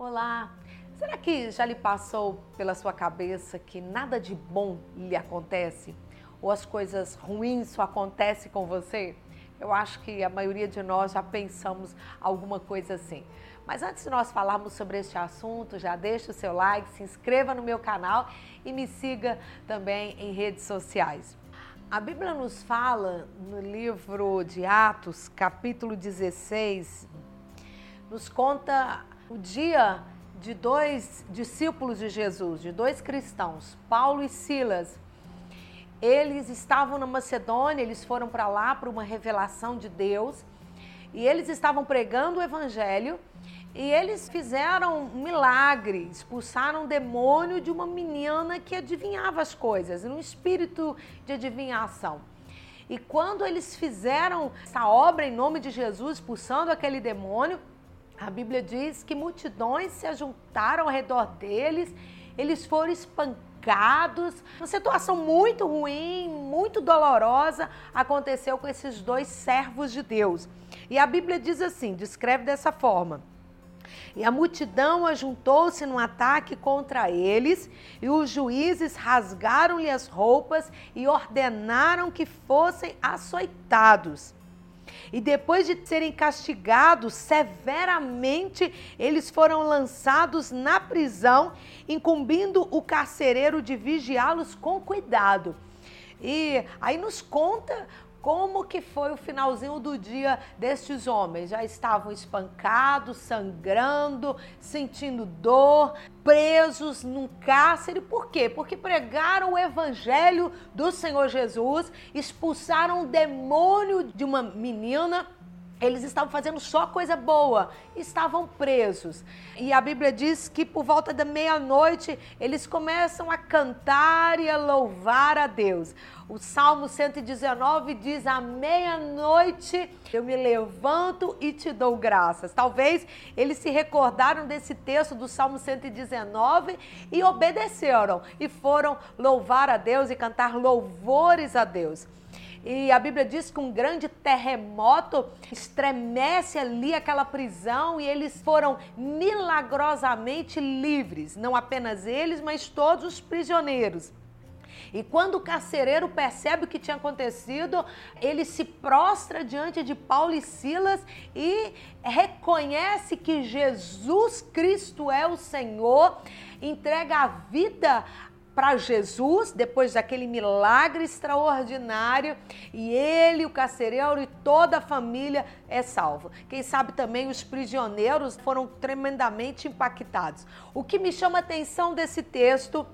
Olá! Será que já lhe passou pela sua cabeça que nada de bom lhe acontece? Ou as coisas ruins só acontecem com você? Eu acho que a maioria de nós já pensamos alguma coisa assim. Mas antes de nós falarmos sobre este assunto, já deixe o seu like, se inscreva no meu canal e me siga também em redes sociais. A Bíblia nos fala no livro de Atos, capítulo 16, nos conta o dia de dois discípulos de Jesus, de dois cristãos, Paulo e Silas. Eles estavam na Macedônia, eles foram para lá para uma revelação de Deus e eles estavam pregando o evangelho e eles fizeram um milagre, expulsaram um demônio de uma menina que adivinhava as coisas, um espírito de adivinhação. E quando eles fizeram essa obra em nome de Jesus, expulsando aquele demônio, a Bíblia diz que multidões se ajuntaram ao redor deles, eles foram espancados. Uma situação muito ruim, muito dolorosa aconteceu com esses dois servos de Deus. E a Bíblia diz assim: descreve dessa forma. E a multidão ajuntou-se num ataque contra eles, e os juízes rasgaram-lhe as roupas e ordenaram que fossem açoitados. E depois de serem castigados severamente, eles foram lançados na prisão, incumbindo o carcereiro de vigiá-los com cuidado. E aí nos conta como que foi o finalzinho do dia destes homens? Já estavam espancados, sangrando, sentindo dor, presos num cárcere. Por quê? Porque pregaram o evangelho do Senhor Jesus, expulsaram o demônio de uma menina eles estavam fazendo só coisa boa, estavam presos. E a Bíblia diz que por volta da meia-noite eles começam a cantar e a louvar a Deus. O Salmo 119 diz: À meia-noite eu me levanto e te dou graças. Talvez eles se recordaram desse texto do Salmo 119 e obedeceram e foram louvar a Deus e cantar louvores a Deus. E a Bíblia diz que um grande terremoto estremece ali aquela prisão e eles foram milagrosamente livres. Não apenas eles, mas todos os prisioneiros. E quando o carcereiro percebe o que tinha acontecido, ele se prostra diante de Paulo e Silas e reconhece que Jesus Cristo é o Senhor, entrega a vida para Jesus, depois daquele milagre extraordinário, e ele, o carcereiro e toda a família é salvo. Quem sabe também os prisioneiros foram tremendamente impactados. O que me chama a atenção desse texto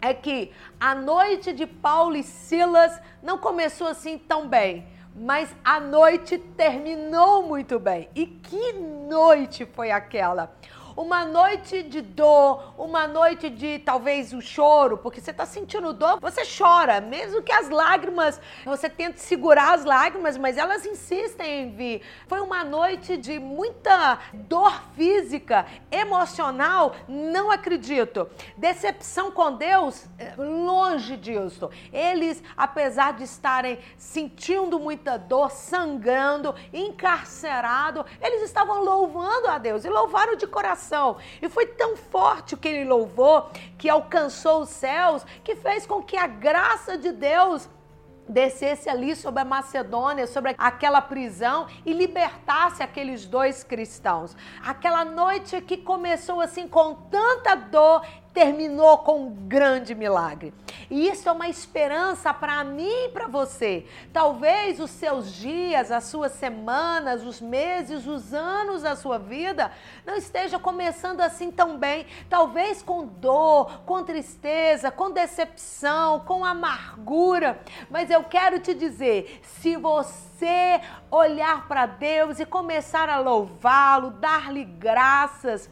é que a noite de Paulo e Silas não começou assim tão bem, mas a noite terminou muito bem. E que noite foi aquela? Uma noite de dor, uma noite de talvez o choro, porque você está sentindo dor, você chora, mesmo que as lágrimas, você tenta segurar as lágrimas, mas elas insistem em vir. Foi uma noite de muita dor física, emocional, não acredito. Decepção com Deus, longe disso. Eles, apesar de estarem sentindo muita dor, sangrando, encarcerado, eles estavam louvando a Deus e louvaram de coração E foi tão forte o que ele louvou, que alcançou os céus, que fez com que a graça de Deus descesse ali sobre a Macedônia, sobre aquela prisão e libertasse aqueles dois cristãos. Aquela noite que começou assim com tanta dor terminou com um grande milagre. E isso é uma esperança para mim e para você. Talvez os seus dias, as suas semanas, os meses, os anos da sua vida não esteja começando assim tão bem. Talvez com dor, com tristeza, com decepção, com amargura. Mas eu quero te dizer, se você olhar para Deus e começar a louvá-lo, dar-lhe graças,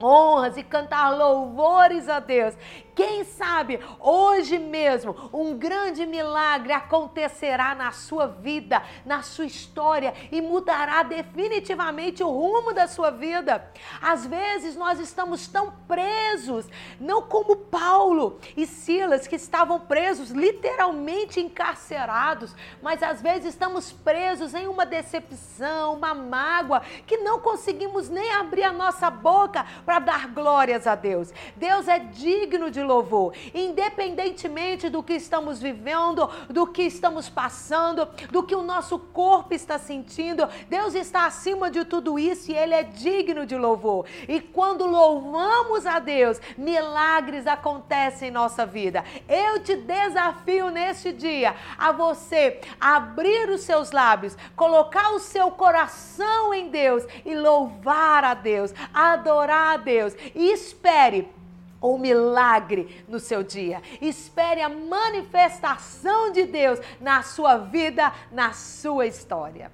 honras e cantar louvores a Deus. Quem sabe hoje mesmo um grande milagre acontecerá na sua vida, na sua história e mudará definitivamente o rumo da sua vida. Às vezes nós estamos tão presos, não como Paulo e Silas que estavam presos, literalmente encarcerados, mas às vezes estamos presos em uma decepção, uma mágoa, que não conseguimos nem abrir a nossa boca para dar glórias a Deus. Deus é digno de louvor, independentemente do que estamos vivendo, do que estamos passando, do que o nosso corpo está sentindo. Deus está acima de tudo isso e Ele é digno de louvor. E quando louvamos a Deus, milagres acontecem em nossa vida. Eu te desafio neste dia a você abrir os seus lábios, colocar o seu coração em Deus e louvar a Deus, adorar a Deus. E espere o milagre no seu dia. Espere a manifestação de Deus na sua vida, na sua história.